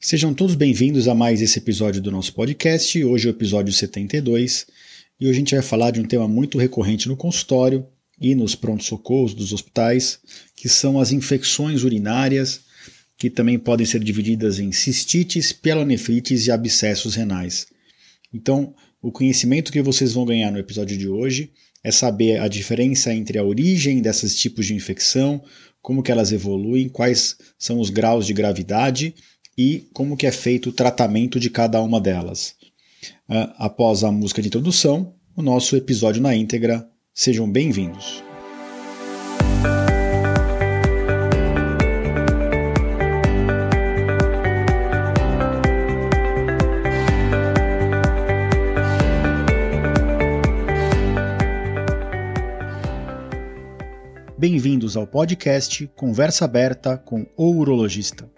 Sejam todos bem-vindos a mais esse episódio do nosso podcast. Hoje é o episódio 72 e hoje a gente vai falar de um tema muito recorrente no consultório e nos prontos-socorros dos hospitais, que são as infecções urinárias, que também podem ser divididas em cistites, pielonefrites e abscessos renais. Então, o conhecimento que vocês vão ganhar no episódio de hoje é saber a diferença entre a origem desses tipos de infecção, como que elas evoluem, quais são os graus de gravidade e como que é feito o tratamento de cada uma delas. Uh, após a música de introdução, o nosso episódio na íntegra. Sejam bem-vindos. Bem-vindos ao podcast Conversa Aberta com o Urologista.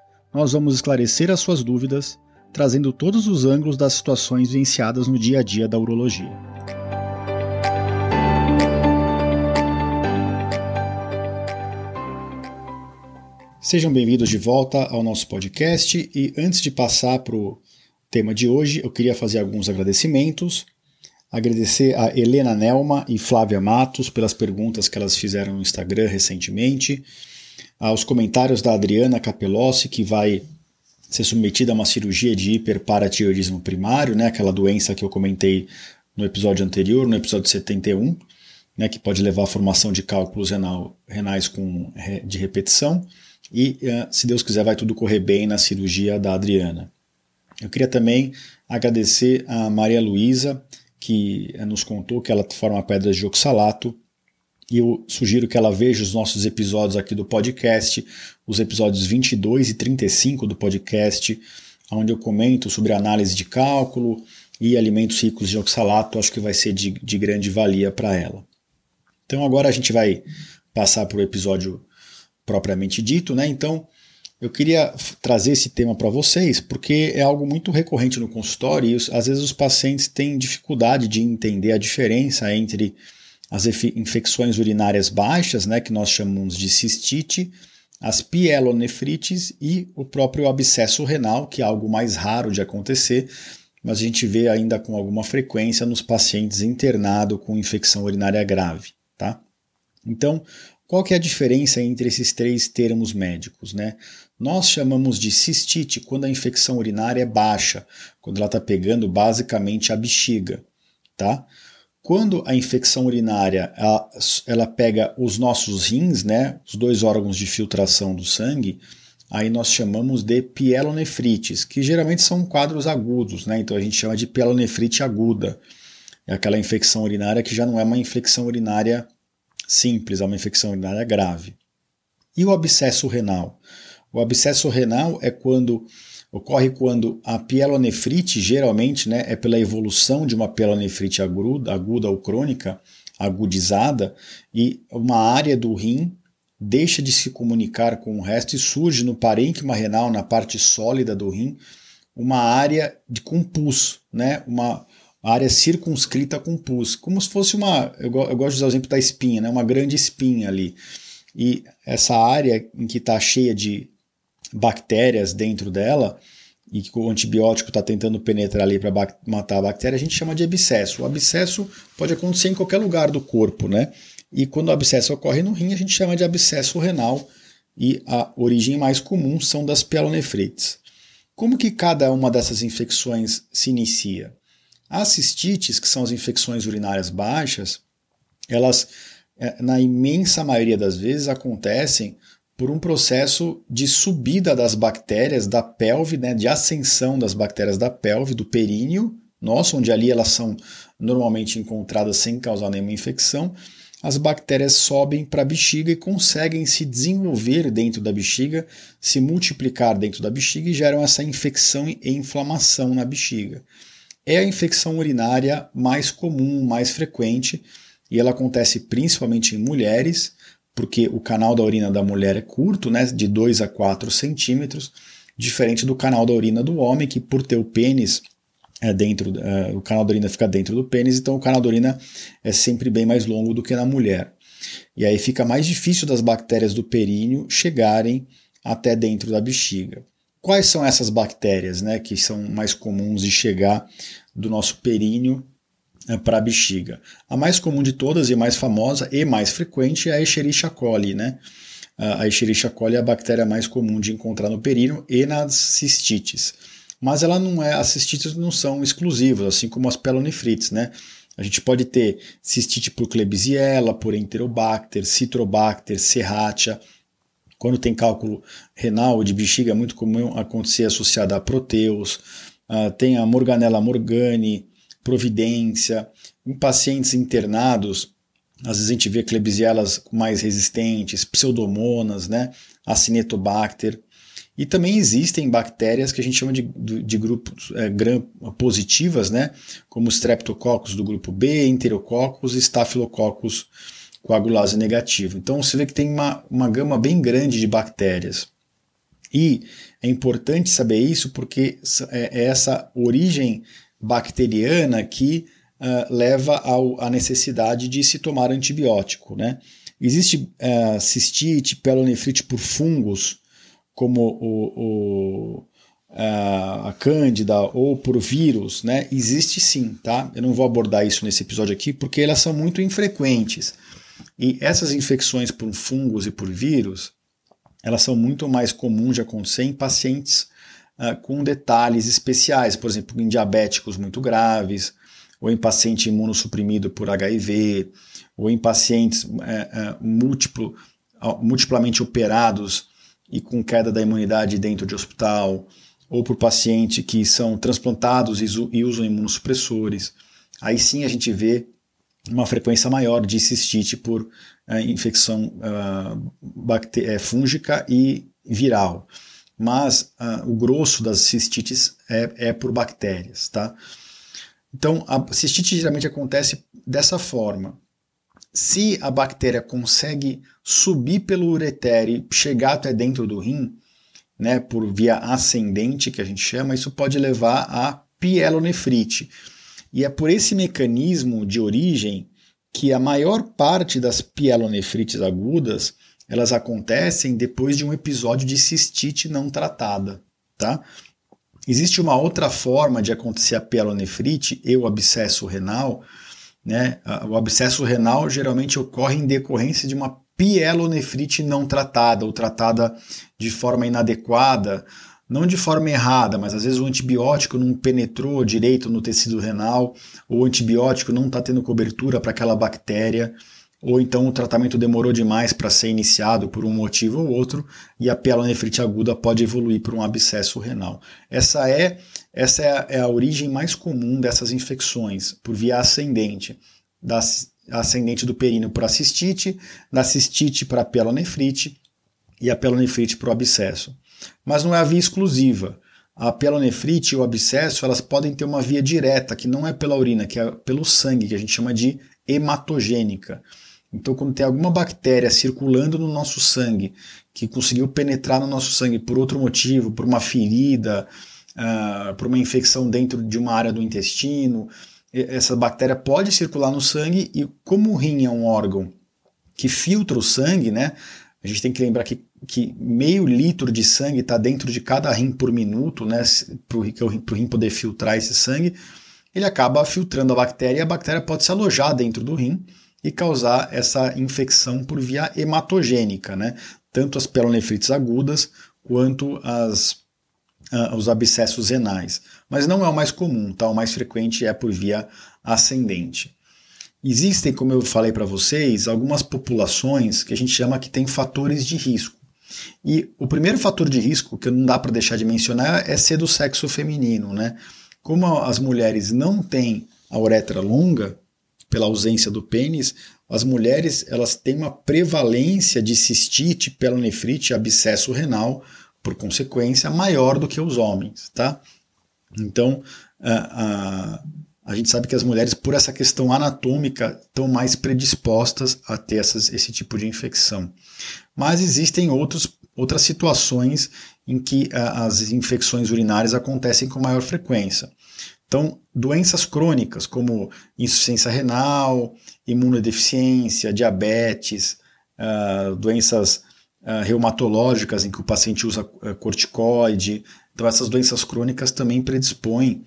nós vamos esclarecer as suas dúvidas, trazendo todos os ângulos das situações vivenciadas no dia a dia da urologia. Sejam bem-vindos de volta ao nosso podcast e antes de passar para o tema de hoje, eu queria fazer alguns agradecimentos. Agradecer a Helena Nelma e Flávia Matos pelas perguntas que elas fizeram no Instagram recentemente aos comentários da Adriana Capelossi, que vai ser submetida a uma cirurgia de hiperparatiroidismo primário, né, aquela doença que eu comentei no episódio anterior, no episódio 71, né, que pode levar à formação de cálculos renal, renais com, de repetição. E, eh, se Deus quiser, vai tudo correr bem na cirurgia da Adriana. Eu queria também agradecer a Maria Luísa, que eh, nos contou que ela forma pedras de oxalato e eu sugiro que ela veja os nossos episódios aqui do podcast, os episódios 22 e 35 do podcast, onde eu comento sobre análise de cálculo e alimentos ricos de oxalato, acho que vai ser de, de grande valia para ela. Então agora a gente vai passar para o episódio propriamente dito, né? Então eu queria trazer esse tema para vocês porque é algo muito recorrente no consultório e às vezes os pacientes têm dificuldade de entender a diferença entre as infecções urinárias baixas, né, que nós chamamos de cistite, as pielonefrites e o próprio abscesso renal, que é algo mais raro de acontecer, mas a gente vê ainda com alguma frequência nos pacientes internados com infecção urinária grave. Tá? Então, qual que é a diferença entre esses três termos médicos? Né? Nós chamamos de cistite quando a infecção urinária é baixa, quando ela está pegando basicamente a bexiga. Tá? Quando a infecção urinária ela, ela, pega os nossos rins, né, os dois órgãos de filtração do sangue, aí nós chamamos de pielonefrites, que geralmente são quadros agudos, né, então a gente chama de pielonefrite aguda. É aquela infecção urinária que já não é uma infecção urinária simples, é uma infecção urinária grave. E o abscesso renal? O abscesso renal é quando Ocorre quando a pielonefrite, geralmente, né, é pela evolução de uma pielonefrite aguda, aguda ou crônica, agudizada, e uma área do rim deixa de se comunicar com o resto e surge no parênquima renal, na parte sólida do rim, uma área de com pus, né, uma área circunscrita com pus, como se fosse uma, eu, eu gosto de usar o exemplo da espinha, né, uma grande espinha ali. E essa área em que está cheia de bactérias dentro dela e que o antibiótico está tentando penetrar ali para matar a bactéria, a gente chama de abscesso. O abscesso pode acontecer em qualquer lugar do corpo, né? E quando o abscesso ocorre no rim, a gente chama de abscesso renal e a origem mais comum são das pielonefrites. Como que cada uma dessas infecções se inicia? As cistites, que são as infecções urinárias baixas, elas, eh, na imensa maioria das vezes, acontecem por um processo de subida das bactérias da pelve, né, de ascensão das bactérias da pelve, do períneo nosso, onde ali elas são normalmente encontradas sem causar nenhuma infecção, as bactérias sobem para a bexiga e conseguem se desenvolver dentro da bexiga, se multiplicar dentro da bexiga e geram essa infecção e inflamação na bexiga. É a infecção urinária mais comum, mais frequente, e ela acontece principalmente em mulheres, porque o canal da urina da mulher é curto, né, de 2 a 4 centímetros, diferente do canal da urina do homem, que por ter o pênis é dentro, é, o canal da urina fica dentro do pênis, então o canal da urina é sempre bem mais longo do que na mulher. E aí fica mais difícil das bactérias do períneo chegarem até dentro da bexiga. Quais são essas bactérias né, que são mais comuns de chegar do nosso períneo para a bexiga? A mais comum de todas e mais famosa e mais frequente é a Escherichia coli. Né? A Escherichia coli é a bactéria mais comum de encontrar no períneo e nas cistites mas ela não é, as cistites não são exclusivas, assim como as pelonefrites, né? A gente pode ter cistite por Klebsiella, por Enterobacter, Citrobacter, Serratia. Quando tem cálculo renal de bexiga, é muito comum acontecer associada a proteus. Uh, tem a Morganella morgani, Providência. Em pacientes internados, às vezes a gente vê Klebsielas mais resistentes, Pseudomonas, né? Acinetobacter. E também existem bactérias que a gente chama de, de grupos é, gram positivas, né? como Streptococcus do grupo B, Enterococcus e Staphylococcus coagulase negativo. Então você vê que tem uma, uma gama bem grande de bactérias. E é importante saber isso porque é, é essa origem bacteriana que uh, leva ao, à necessidade de se tomar antibiótico. Né? Existe uh, cistite, pelonefrite por fungos, como o, o a, a cândida ou por vírus, né? Existe sim, tá? Eu não vou abordar isso nesse episódio aqui porque elas são muito infrequentes. E essas infecções por fungos e por vírus, elas são muito mais comuns de acontecer em pacientes uh, com detalhes especiais, por exemplo, em diabéticos muito graves, ou em paciente imunossuprimido por HIV, ou em pacientes uh, uh, múltiplo, multiplamente operados e com queda da imunidade dentro de hospital, ou por paciente que são transplantados e usam imunossupressores. Aí sim a gente vê uma frequência maior de cistite por uh, infecção uh, fúngica e viral. Mas uh, o grosso das cistites é, é por bactérias, tá? Então, a cistite geralmente acontece dessa forma se a bactéria consegue subir pelo uretere e chegar até dentro do rim, né, por via ascendente, que a gente chama, isso pode levar a pielonefrite. E é por esse mecanismo de origem que a maior parte das pielonefrites agudas elas acontecem depois de um episódio de cistite não tratada, tá? Existe uma outra forma de acontecer a pielonefrite e o abscesso renal, né? O abscesso renal geralmente ocorre em decorrência de uma pielonefrite não tratada ou tratada de forma inadequada, não de forma errada, mas às vezes o antibiótico não penetrou direito no tecido renal, ou o antibiótico não está tendo cobertura para aquela bactéria, ou então o tratamento demorou demais para ser iniciado por um motivo ou outro, e a pielonefrite aguda pode evoluir para um abscesso renal. Essa é essa é a, é a origem mais comum dessas infecções, por via ascendente, da ascendente do períneo para cistite, da cistite para pielonefrite e a pielonefrite para o abscesso. Mas não é a via exclusiva. A pielonefrite e o abscesso elas podem ter uma via direta, que não é pela urina, que é pelo sangue, que a gente chama de hematogênica. Então, quando tem alguma bactéria circulando no nosso sangue, que conseguiu penetrar no nosso sangue por outro motivo, por uma ferida, uh, por uma infecção dentro de uma área do intestino. Essa bactéria pode circular no sangue e, como o rim é um órgão que filtra o sangue, né? A gente tem que lembrar que, que meio litro de sangue está dentro de cada rim por minuto, né? Para o rim poder filtrar esse sangue, ele acaba filtrando a bactéria e a bactéria pode se alojar dentro do rim e causar essa infecção por via hematogênica, né? Tanto as pielonefrites agudas quanto as uh, os abscessos renais. Mas não é o mais comum, tá? o mais frequente é por via ascendente. Existem, como eu falei para vocês, algumas populações que a gente chama que tem fatores de risco. E o primeiro fator de risco que não dá para deixar de mencionar é ser do sexo feminino, né? Como as mulheres não têm a uretra longa, pela ausência do pênis, as mulheres elas têm uma prevalência de cistite, pelonefrite, abscesso renal, por consequência, maior do que os homens, tá? Então, a, a, a gente sabe que as mulheres, por essa questão anatômica, estão mais predispostas a ter essas, esse tipo de infecção. Mas existem outros, outras situações em que a, as infecções urinárias acontecem com maior frequência. Então, doenças crônicas como insuficiência renal, imunodeficiência, diabetes, uh, doenças uh, reumatológicas em que o paciente usa uh, corticoide. Então, essas doenças crônicas também predispõem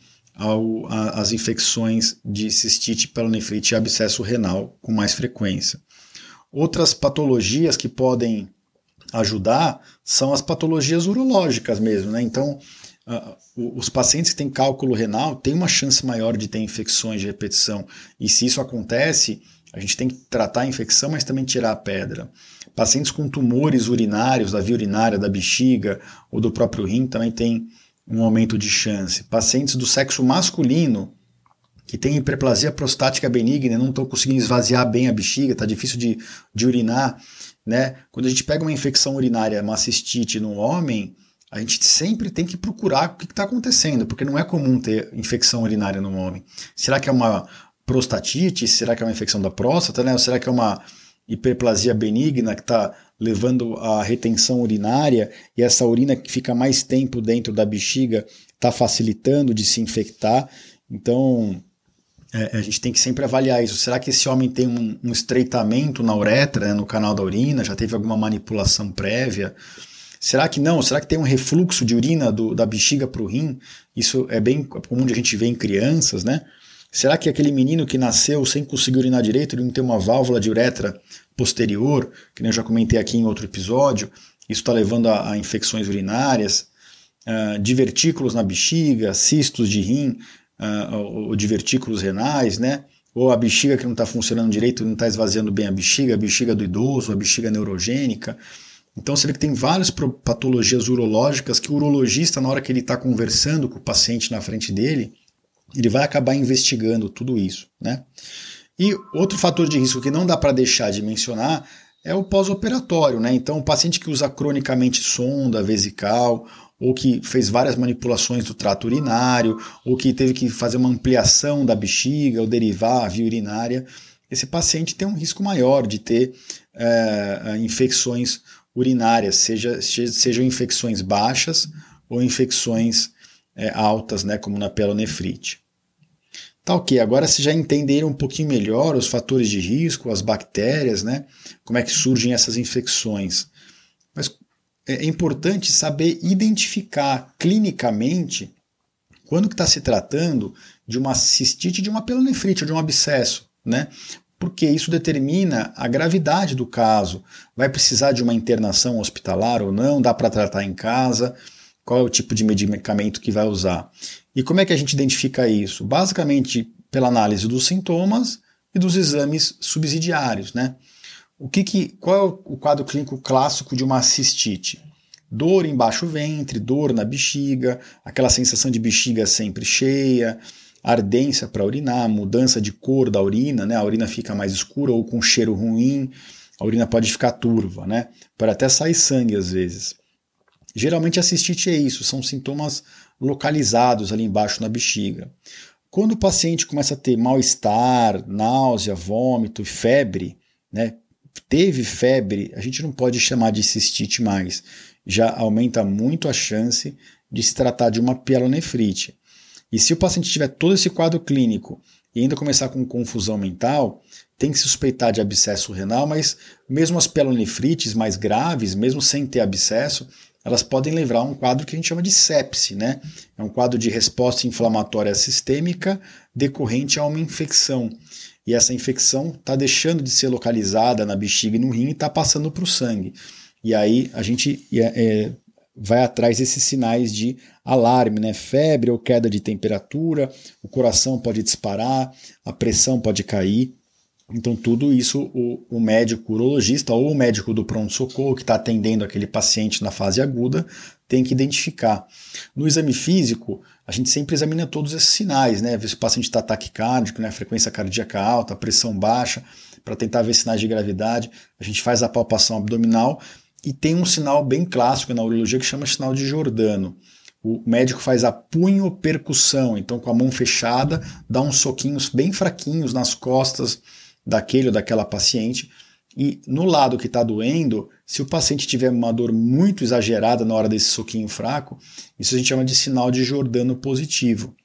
as infecções de cistite, pelonefrite e abscesso renal com mais frequência. Outras patologias que podem ajudar são as patologias urológicas mesmo, né? Então, uh, os pacientes que têm cálculo renal têm uma chance maior de ter infecções de repetição. E se isso acontece, a gente tem que tratar a infecção, mas também tirar a pedra. Pacientes com tumores urinários, da via urinária, da bexiga ou do próprio rim também têm um aumento de chance. Pacientes do sexo masculino que têm hiperplasia prostática benigna, não estão conseguindo esvaziar bem a bexiga, está difícil de, de urinar. Né? Quando a gente pega uma infecção urinária, uma cistite no homem, a gente sempre tem que procurar o que está acontecendo, porque não é comum ter infecção urinária no homem. Será que é uma prostatite? Será que é uma infecção da próstata? Né? Ou será que é uma hiperplasia benigna que está levando à retenção urinária e essa urina que fica mais tempo dentro da bexiga está facilitando de se infectar? Então, é, a gente tem que sempre avaliar isso. Será que esse homem tem um, um estreitamento na uretra, né, no canal da urina? Já teve alguma manipulação prévia? Será que não? Será que tem um refluxo de urina do, da bexiga para o rim? Isso é bem comum de a gente ver em crianças, né? Será que aquele menino que nasceu sem conseguir urinar direito, ele não tem uma válvula de uretra posterior, que eu já comentei aqui em outro episódio? Isso está levando a, a, infecções urinárias, uh, divertículos na bexiga, cistos de rim, uh, ou divertículos renais, né? Ou a bexiga que não está funcionando direito, não está esvaziando bem a bexiga, a bexiga do idoso, a bexiga neurogênica. Então você vê que tem várias patologias urológicas que o urologista, na hora que ele está conversando com o paciente na frente dele, ele vai acabar investigando tudo isso. Né? E outro fator de risco que não dá para deixar de mencionar é o pós-operatório. Né? Então, o paciente que usa cronicamente sonda vesical, ou que fez várias manipulações do trato urinário, ou que teve que fazer uma ampliação da bexiga ou derivar a via urinária, esse paciente tem um risco maior de ter é, infecções urinárias, seja, sejam infecções baixas ou infecções é, altas, né, como na pelonefrite. Tá ok, agora vocês já entenderam um pouquinho melhor os fatores de risco, as bactérias, né, como é que surgem essas infecções. Mas é importante saber identificar clinicamente quando que está se tratando de uma cistite, de uma pelonefrite ou de um abscesso, né? Porque isso determina a gravidade do caso. Vai precisar de uma internação hospitalar ou não? Dá para tratar em casa? Qual é o tipo de medicamento que vai usar? E como é que a gente identifica isso? Basicamente pela análise dos sintomas e dos exames subsidiários, né? O que que, qual é o quadro clínico clássico de uma cistite? Dor embaixo ventre, dor na bexiga, aquela sensação de bexiga sempre cheia, ardência para urinar, mudança de cor da urina, né? A urina fica mais escura ou com cheiro ruim, a urina pode ficar turva, né? Pode até sair sangue às vezes. Geralmente a cistite é isso, são sintomas localizados ali embaixo na bexiga. Quando o paciente começa a ter mal-estar, náusea, vômito e febre, né? Teve febre, a gente não pode chamar de cistite mais. Já aumenta muito a chance de se tratar de uma pielonefrite. E se o paciente tiver todo esse quadro clínico e ainda começar com confusão mental, tem que se suspeitar de abscesso renal, mas mesmo as pielonefrites mais graves, mesmo sem ter abscesso, elas podem levar a um quadro que a gente chama de sepse, né? É um quadro de resposta inflamatória sistêmica decorrente a uma infecção. E essa infecção está deixando de ser localizada na bexiga e no rim e está passando para o sangue. E aí a gente é, vai atrás desses sinais de alarme, né? Febre ou queda de temperatura, o coração pode disparar, a pressão pode cair. Então, tudo isso o, o médico urologista ou o médico do pronto-socorro que está atendendo aquele paciente na fase aguda tem que identificar. No exame físico, a gente sempre examina todos esses sinais, né? Ver se o paciente está taquicárdico, né? frequência cardíaca alta, pressão baixa, para tentar ver sinais de gravidade. A gente faz a palpação abdominal e tem um sinal bem clássico na urologia que chama sinal de Jordano. O médico faz a punho percussão, então com a mão fechada, dá uns soquinhos bem fraquinhos nas costas daquele ou daquela paciente. E no lado que está doendo, se o paciente tiver uma dor muito exagerada na hora desse soquinho fraco, isso a gente chama de sinal de Jordano positivo.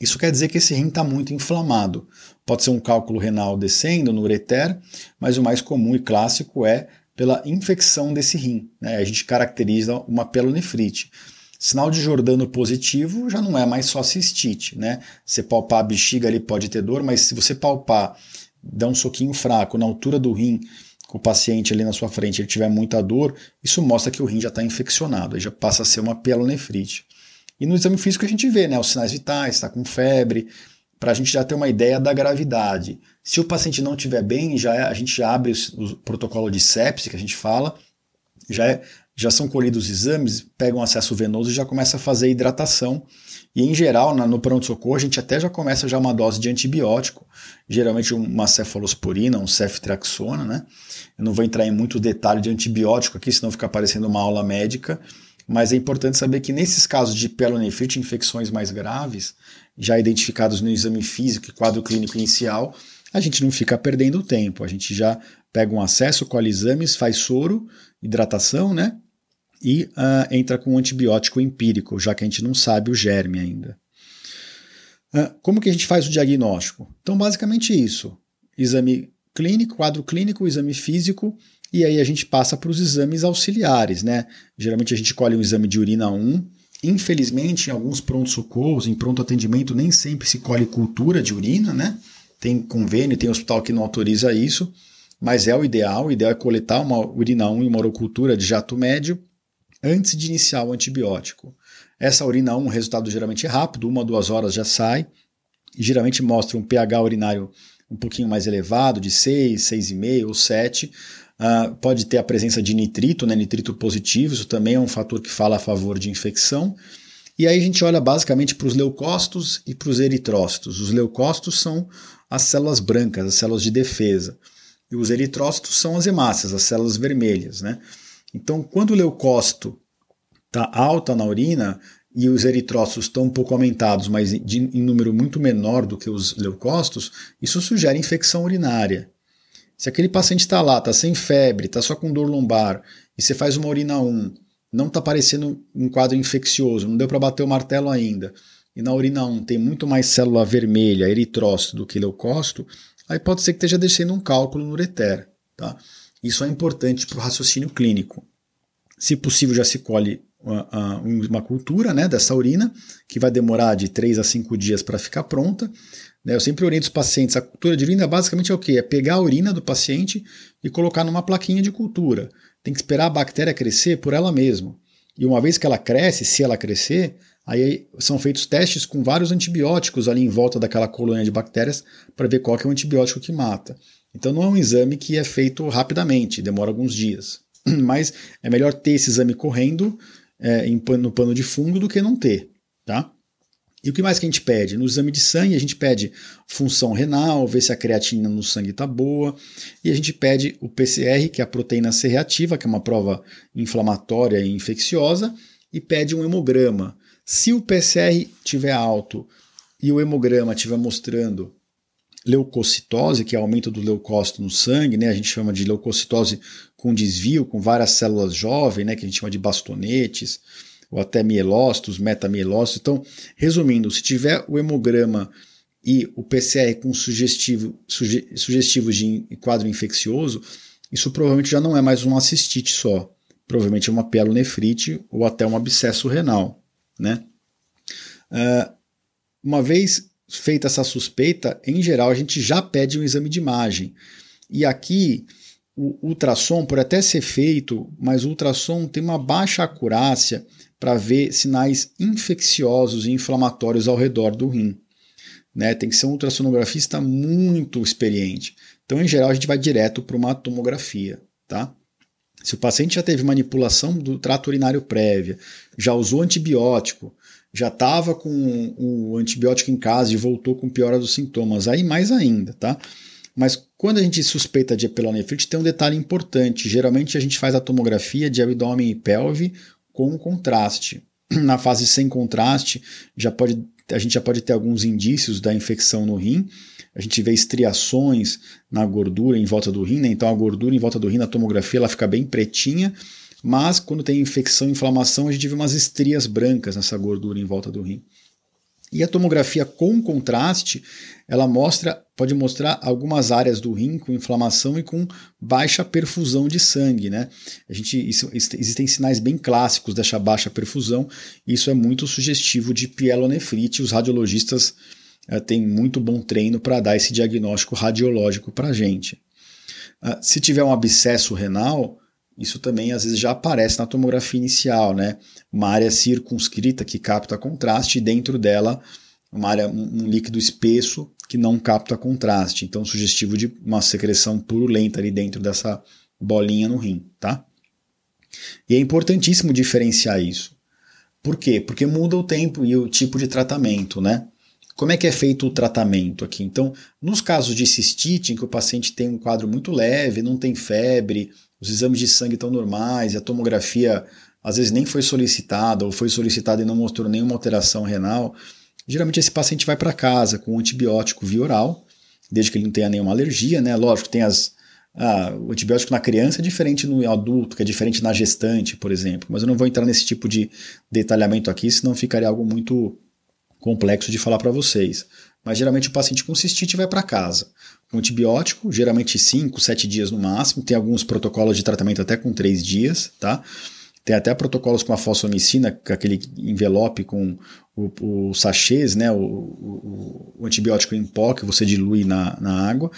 Isso quer dizer que esse rim está muito inflamado. Pode ser um cálculo renal descendo no ureter, mas o mais comum e clássico é pela infecção desse rim. Né? A gente caracteriza uma pelonefrite. Sinal de Jordano positivo já não é mais só cistite. Né? Você palpar a bexiga ali pode ter dor, mas se você palpar dá um soquinho fraco na altura do rim com o paciente ali na sua frente, ele tiver muita dor, isso mostra que o rim já está infeccionado, aí já passa a ser uma pielonefrite. E no exame físico a gente vê né, os sinais vitais, está com febre, para a gente já ter uma ideia da gravidade. Se o paciente não estiver bem, já é, a gente já abre o, o, protocolo de sepse, que a gente fala, já, é, já são colhidos os exames, pega um acesso venoso e já começa a fazer hidratação e em geral, na, no pronto-socorro, a gente até já começa já uma dose de antibiótico, geralmente uma cefalosporina, um ceftriaxona, né? Eu não vou entrar em muito detalhe de antibiótico aqui, senão fica parecendo uma aula médica, mas é importante saber que nesses casos de pielonefrite, infecções mais graves, já identificados no exame físico e quadro clínico inicial, a gente não fica perdendo tempo, a gente já pega um acesso, colhe exames, faz soro, hidratação, né? E uh, entra com um antibiótico empírico, já que a gente não sabe o germe ainda. Uh, como que a gente faz o diagnóstico? Então, basicamente isso: exame clínico, quadro clínico, exame físico, e aí a gente passa para os exames auxiliares, né? Geralmente a gente colhe um exame de urina 1. Infelizmente, em alguns pronto-socorros, em pronto atendimento, nem sempre se colhe cultura de urina, né? Tem convênio, tem hospital que não autoriza isso, mas é o ideal. O ideal é coletar uma urina 1 e uma urocultura de jato médio antes de iniciar o antibiótico. Essa urina 1, o resultado geralmente é rápido, uma duas horas já sai, e geralmente mostra um pH urinário um pouquinho mais elevado, de 6, 6,5 ou 7. Uh, pode ter a presença de nitrito, né, nitrito positivo, isso também é um fator que fala a favor de infecção. E aí a gente olha basicamente para os leucócitos e para os eritrócitos. Os leucócitos são as células brancas, as células de defesa. E os eritrócitos são as hemácias, as células vermelhas. Né? Então, quando o leucócito está alta na urina e os eritrócitos estão um pouco aumentados, mas de, em número muito menor do que os leucócitos, isso sugere infecção urinária. Se aquele paciente está lá, está sem febre, está só com dor lombar, e você faz uma urina 1, não está parecendo um quadro infeccioso, não deu para bater o martelo ainda, e na urina 1 tem muito mais célula vermelha, eritrócito, do que leucócito, aí pode ser que esteja descendo um cálculo no ureter. Tá? Isso é importante para o raciocínio clínico. Se possível, já se colhe uma, uma cultura né, dessa urina, que vai demorar de 3 a 5 dias para ficar pronta. Né? Eu sempre oriento os pacientes, a cultura de urina basicamente é o quê? É pegar a urina do paciente e colocar numa plaquinha de cultura. Tem que esperar a bactéria crescer por ela mesma. E uma vez que ela cresce, se ela crescer, aí são feitos testes com vários antibióticos ali em volta daquela colônia de bactérias para ver qual é o antibiótico que mata. Então não é um exame que é feito rapidamente, demora alguns dias. Mas é melhor ter esse exame correndo é, no pano de fundo do que não ter, tá? E o que mais que a gente pede? No exame de sangue, a gente pede função renal, ver se a creatina no sangue está boa, e a gente pede o PCR, que é a proteína C reativa, que é uma prova inflamatória e infecciosa, e pede um hemograma. Se o PCR tiver alto e o hemograma estiver mostrando leucocitose, que é aumento do leucócito no sangue, né? A gente chama de leucocitose com desvio, com várias células jovens, né? Que a gente chama de bastonetes, ou até mielócitos, metamielócitos. Então, resumindo, se tiver o hemograma e o PCR com sugestivo, suge, sugestivo de quadro infeccioso, isso provavelmente já não é mais uma cistite só. Provavelmente é uma pielonefrite ou até um abscesso renal, né? Uh, uma vez feita essa suspeita, em geral a gente já pede um exame de imagem. E aqui o ultrassom pode até ser feito, mas o ultrassom tem uma baixa acurácia para ver sinais infecciosos e inflamatórios ao redor do rim. né? Tem que ser um ultrassonografista muito experiente. Então, em geral, a gente vai direto para uma tomografia, tá? Se o paciente já teve manipulação do trato urinário prévia, já usou antibiótico, já estava com o antibiótico em casa e voltou com piora dos sintomas, aí mais ainda, tá? Mas quando a gente suspeita de epilonefrite, tem um detalhe importante. Geralmente a gente faz a tomografia de abdômen e pelve com contraste. Na fase sem contraste, já pode, a gente já pode ter alguns indícios da infecção no rim. A gente vê estriações na gordura em volta do rim, né? então a gordura em volta do rim na tomografia ela fica bem pretinha, mas quando tem infecção, inflamação, a gente vê umas estrias brancas nessa gordura em volta do rim. E a tomografia com contraste, ela mostra, pode mostrar algumas áreas do rim com inflamação e com baixa perfusão de sangue, né? A gente, isso, existem sinais bem clássicos dessa baixa perfusão, e isso é muito sugestivo de pielonefrite. Os radiologistas é, têm muito bom treino para dar esse diagnóstico radiológico para a gente. Uh, se tiver um abscesso renal, isso também às vezes já aparece na tomografia inicial, né? Uma área circunscrita que capta contraste e dentro dela uma área, um líquido espesso que não capta contraste, então sugestivo de uma secreção purulenta ali dentro dessa bolinha no rim, tá? E é importantíssimo diferenciar isso. Por quê? Porque muda o tempo e o tipo de tratamento, né? Como é que é feito o tratamento aqui? Então, nos casos de cistite, em que o paciente tem um quadro muito leve, não tem febre, os exames de sangue estão normais, a tomografia às vezes nem foi solicitada ou foi solicitada e não mostrou nenhuma alteração renal, geralmente esse paciente vai para casa com um antibiótico via oral, desde que ele não tenha nenhuma alergia, né? Lógico, tem as. Ah, o antibiótico na criança é diferente no adulto, que é diferente na gestante, por exemplo. Mas eu não vou entrar nesse tipo de detalhamento aqui, senão ficaria algo muito complexo de falar para vocês. Mas geralmente o paciente com cistite vai para casa com antibiótico, geralmente 5, 7 dias no máximo. Tem alguns protocolos de tratamento até com 3 dias, tá? Tem até protocolos com a fosfomicina, com aquele envelope com o, o sachês, né, o, o, o, antibiótico em pó que você dilui na, na água.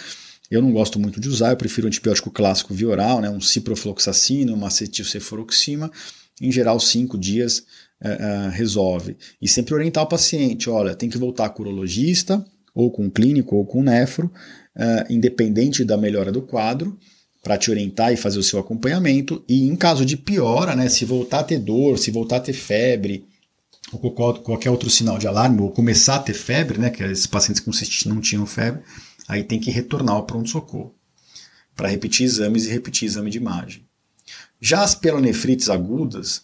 Eu não gosto muito de usar, eu prefiro o antibiótico clássico via oral, né, um ciprofloxacino, uma acetilcefuroxima. Em geral, 5 dias é, resolve. E sempre orientar o paciente, olha, tem que voltar com o urologista, ou com o clínico, ou com o nefro, uh, independente da melhora do quadro, para te orientar e fazer o seu acompanhamento. E em caso de piora, né, se voltar a ter dor, se voltar a ter febre, ou qualquer outro sinal de alarme, ou começar a ter febre, né, que esses pacientes com cistite não tinham febre, aí tem que retornar ao pronto-socorro para repetir exames e repetir exame de imagem. Já as pelonefrites agudas,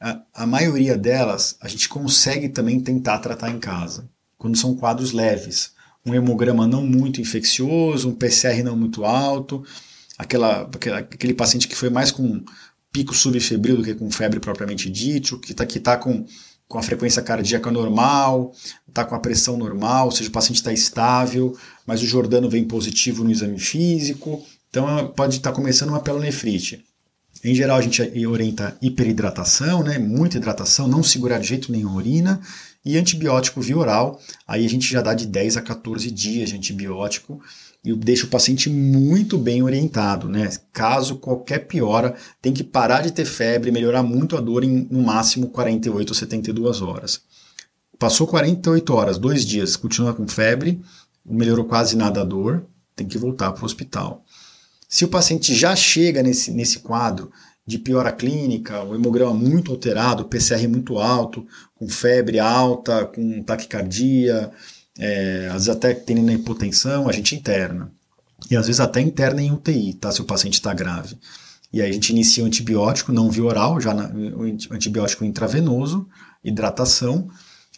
a, a maioria delas a gente consegue também tentar tratar em casa, quando são quadros leves um hemograma não muito infeccioso, um PCR não muito alto, aquela, aquele paciente que foi mais com pico subfebril do que com febre propriamente dito, que está que tá com, com a frequência cardíaca normal, está com a pressão normal, ou seja, o paciente está estável, mas o Jordano vem positivo no exame físico, então pode estar tá começando uma pelonefrite. Em geral, a gente orienta hiperidratação, né? muita hidratação, não segurar de jeito nenhum a urina, e antibiótico via oral, aí a gente já dá de 10 a 14 dias de antibiótico e deixa o paciente muito bem orientado, né? Caso qualquer piora, tem que parar de ter febre, melhorar muito a dor em no máximo 48 ou 72 horas. Passou 48 horas, dois dias, continua com febre, melhorou quase nada a dor, tem que voltar para o hospital. Se o paciente já chega nesse, nesse quadro de piora clínica, o hemograma muito alterado, o PCR muito alto, com febre alta, com taquicardia, é, às vezes até tendo hipotensão, a gente interna. E às vezes até interna em UTI, tá? Se o paciente está grave. E aí a gente inicia o antibiótico não via oral, já na, o antibiótico intravenoso, hidratação.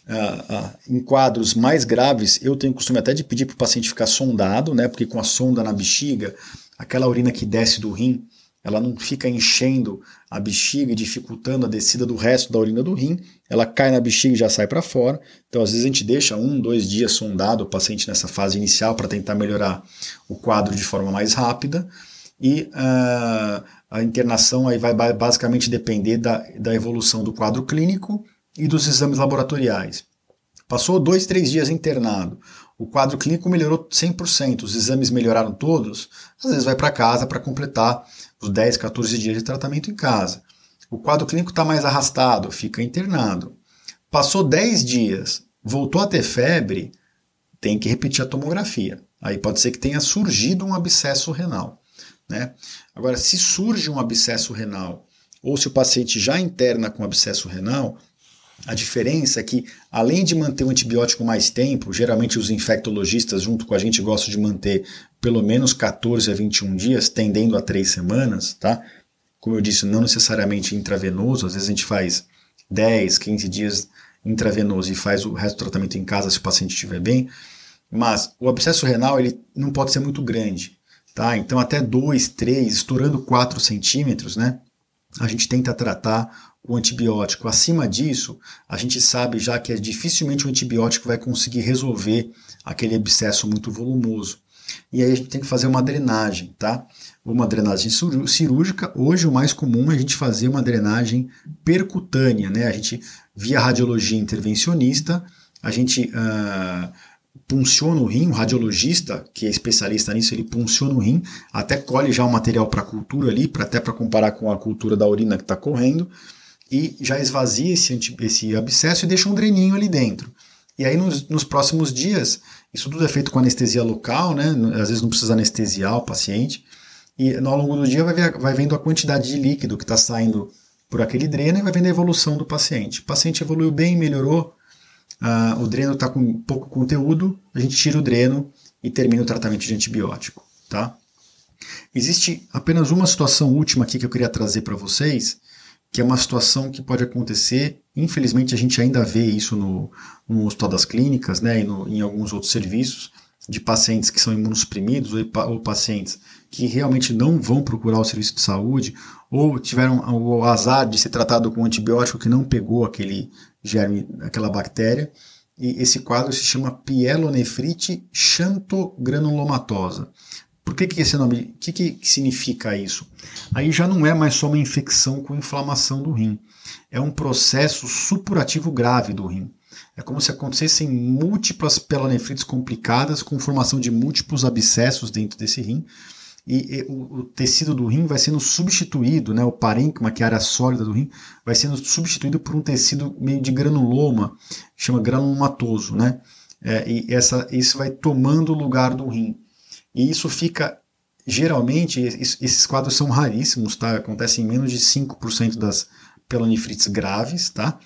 Ah, ah, em quadros mais graves, eu tenho costume até de pedir para o paciente ficar sondado, né? Porque com a sonda na bexiga, aquela urina que desce do rim, ela não fica enchendo a bexiga e dificultando a descida do resto da urina do rim, ela cai na bexiga e já sai para fora. Então, às vezes, a gente deixa um, dois dias sondado o paciente nessa fase inicial para tentar melhorar o quadro de forma mais rápida. E uh, a internação aí vai basicamente depender da, da evolução do quadro clínico e dos exames laboratoriais. Passou dois, três dias internado, o quadro clínico melhorou 100%, os exames melhoraram todos, às vezes vai para casa para completar os 10, 14 dias de tratamento em casa. O quadro clínico está mais arrastado, fica internado. Passou 10 dias, voltou a ter febre, tem que repetir a tomografia. Aí pode ser que tenha surgido um abscesso renal. Né? Agora, se surge um abscesso renal ou se o paciente já interna com abscesso renal, a diferença é que, além de manter o antibiótico mais tempo, geralmente os infectologistas, junto com a gente, gostam de manter pelo menos 14 a 21 dias, tendendo a 3 semanas, tá? Como eu disse, não necessariamente intravenoso, às vezes a gente faz 10, 15 dias intravenoso e faz o resto do tratamento em casa se o paciente estiver bem. Mas o abscesso renal ele não pode ser muito grande, tá? Então até 2, 3, estourando 4 centímetros, né? A gente tenta tratar o antibiótico. Acima disso, a gente sabe já que é dificilmente o antibiótico vai conseguir resolver aquele abscesso muito volumoso. E aí a gente tem que fazer uma drenagem, tá? Uma drenagem cirúrgica. Hoje o mais comum é a gente fazer uma drenagem percutânea, né? A gente, via radiologia intervencionista, a gente uh, punciona o rim, o radiologista, que é especialista nisso, ele punciona o rim, até colhe já o material para cultura ali, pra, até para comparar com a cultura da urina que está correndo, e já esvazia esse, esse abscesso e deixa um dreninho ali dentro. E aí nos, nos, próximos dias, isso tudo é feito com anestesia local, né? Às vezes não precisa anestesiar o paciente. E ao longo do dia vai, ver, vai vendo a quantidade de líquido que está saindo por aquele dreno e vai vendo a evolução do paciente. O paciente evoluiu bem, melhorou, uh, o dreno está com pouco conteúdo, a gente tira o dreno e termina o tratamento de antibiótico, tá? Existe apenas uma situação última aqui que eu queria trazer para vocês, que é uma situação que pode acontecer. Infelizmente, a gente ainda vê isso no, no Hospital das Clínicas né, e no, em alguns outros serviços, de pacientes que são imunossuprimidos ou, ou pacientes que realmente não vão procurar o serviço de saúde ou tiveram o azar de ser tratado com um antibiótico que não pegou aquele germe, aquela bactéria. E esse quadro se chama pielonefrite xantogranulomatosa. Por que, que esse nome? O que, que significa isso? Aí já não é mais só uma infecção com inflamação do rim. É um processo supurativo grave do rim. É como se acontecessem múltiplas pelonefrites complicadas com formação de múltiplos abscessos dentro desse rim. E, e o, o, tecido do rim vai sendo substituído, né, o parênquima, que é a área sólida do rim, vai sendo substituído por um tecido meio de granuloma, chama granulomatoso. Né? É, e essa, isso vai tomando o lugar do rim. E isso fica, geralmente, esses quadros são raríssimos, tá? Acontecem em menos de 5% das pelonefrites graves, tá?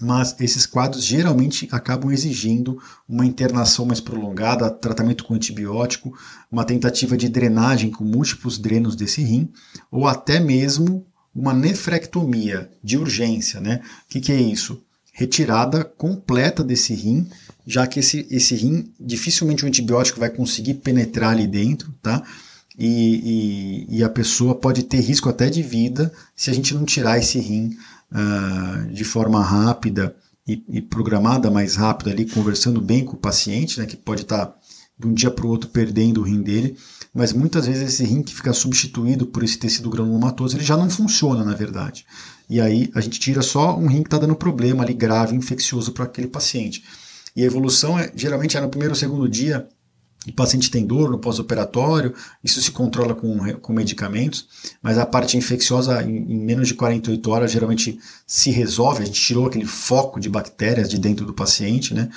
Mas esses quadros geralmente acabam exigindo uma internação mais prolongada, tratamento com antibiótico, uma tentativa de drenagem com múltiplos drenos desse rim, ou até mesmo uma nefrectomia de urgência, né? O que, que é isso? Retirada completa desse rim já que esse, esse rim, dificilmente o antibiótico vai conseguir penetrar ali dentro, tá? E, e, e, a pessoa pode ter risco até de vida se a gente não tirar esse rim uh, de forma rápida e, e, programada mais rápida ali, conversando bem com o paciente, né, que pode estar tá, de um dia para o outro perdendo o rim dele, mas muitas vezes esse rim que fica substituído por esse tecido granulomatoso, ele já não funciona na verdade. E aí a gente tira só um rim que está dando problema ali grave, infeccioso para aquele paciente. E a evolução é, geralmente é no primeiro ou segundo dia, o paciente tem dor no pós-operatório, isso se controla com, com medicamentos, mas a parte infecciosa em, em, menos de 48 horas geralmente se resolve, a gente tirou aquele foco de bactérias de dentro do paciente, né?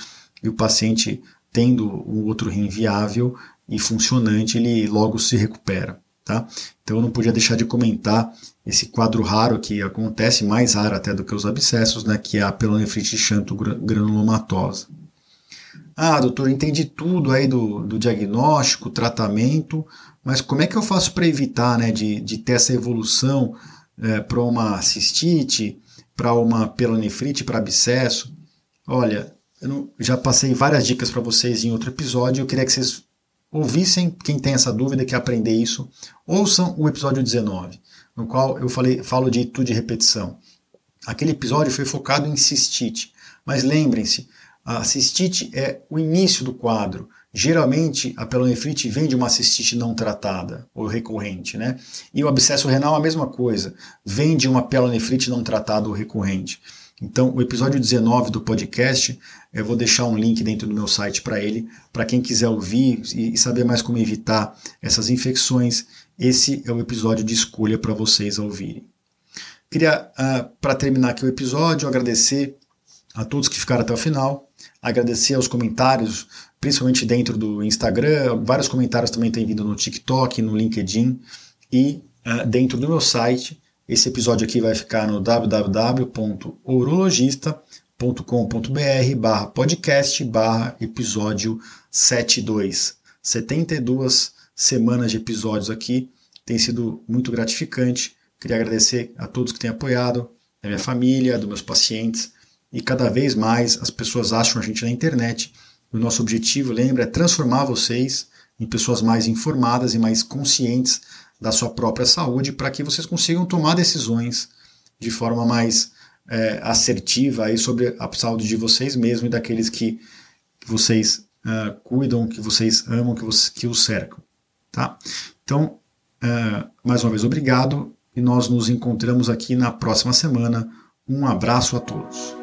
E o paciente tendo um outro rim viável e funcionante, ele logo se recupera, tá? Então eu não podia deixar de comentar esse quadro raro que acontece, mais raro até do que os abscessos, né? Que é a pelonefrite xantogranulomatosa. Ah, doutor, entendi tudo aí do, do diagnóstico, tratamento, mas como é que eu faço para evitar né, de, de ter essa evolução é, para uma cistite, para uma pelonefrite, para abscesso? Olha, eu não, já passei várias dicas para vocês em outro episódio, eu queria que vocês ouvissem, quem tem essa dúvida, quer aprender isso, ouçam o episódio 19, no qual eu falei, falo de tudo de repetição. Aquele episódio foi focado em cistite, mas lembrem-se, a cistite é o início do quadro. Geralmente, a pelonefrite vem de uma cistite não tratada ou recorrente, né? E o abscesso renal a mesma coisa, vem de uma pelonefrite não tratada ou recorrente. Então, o episódio 19 do podcast, eu vou deixar um link dentro do meu site para ele, para quem quiser ouvir e saber mais como evitar essas infecções. Esse é o episódio de escolha para vocês ouvirem. Queria, uh, para terminar aqui o episódio, agradecer a todos que ficaram até o final agradecer aos comentários, principalmente dentro do Instagram. Vários comentários também têm vindo no TikTok, no LinkedIn e uh, dentro do meu site. Esse episódio aqui vai ficar no www.urologista.com.br barra podcast barra episódio 72. 72 semanas de episódios aqui. Tem sido muito gratificante. Queria agradecer a todos que têm apoiado, da minha família, dos meus pacientes e cada vez mais as pessoas acham a gente na internet. O nosso objetivo, lembra, é transformar vocês em pessoas mais informadas e mais conscientes da sua própria saúde para que vocês consigam tomar decisões de forma mais é, assertiva aí sobre a saúde de vocês mesmos e daqueles que, vocês uh, cuidam, que vocês amam, que, você, que os cercam. Tá? Então, uh, mais uma vez, obrigado e nós nos encontramos aqui na próxima semana. Um abraço a todos.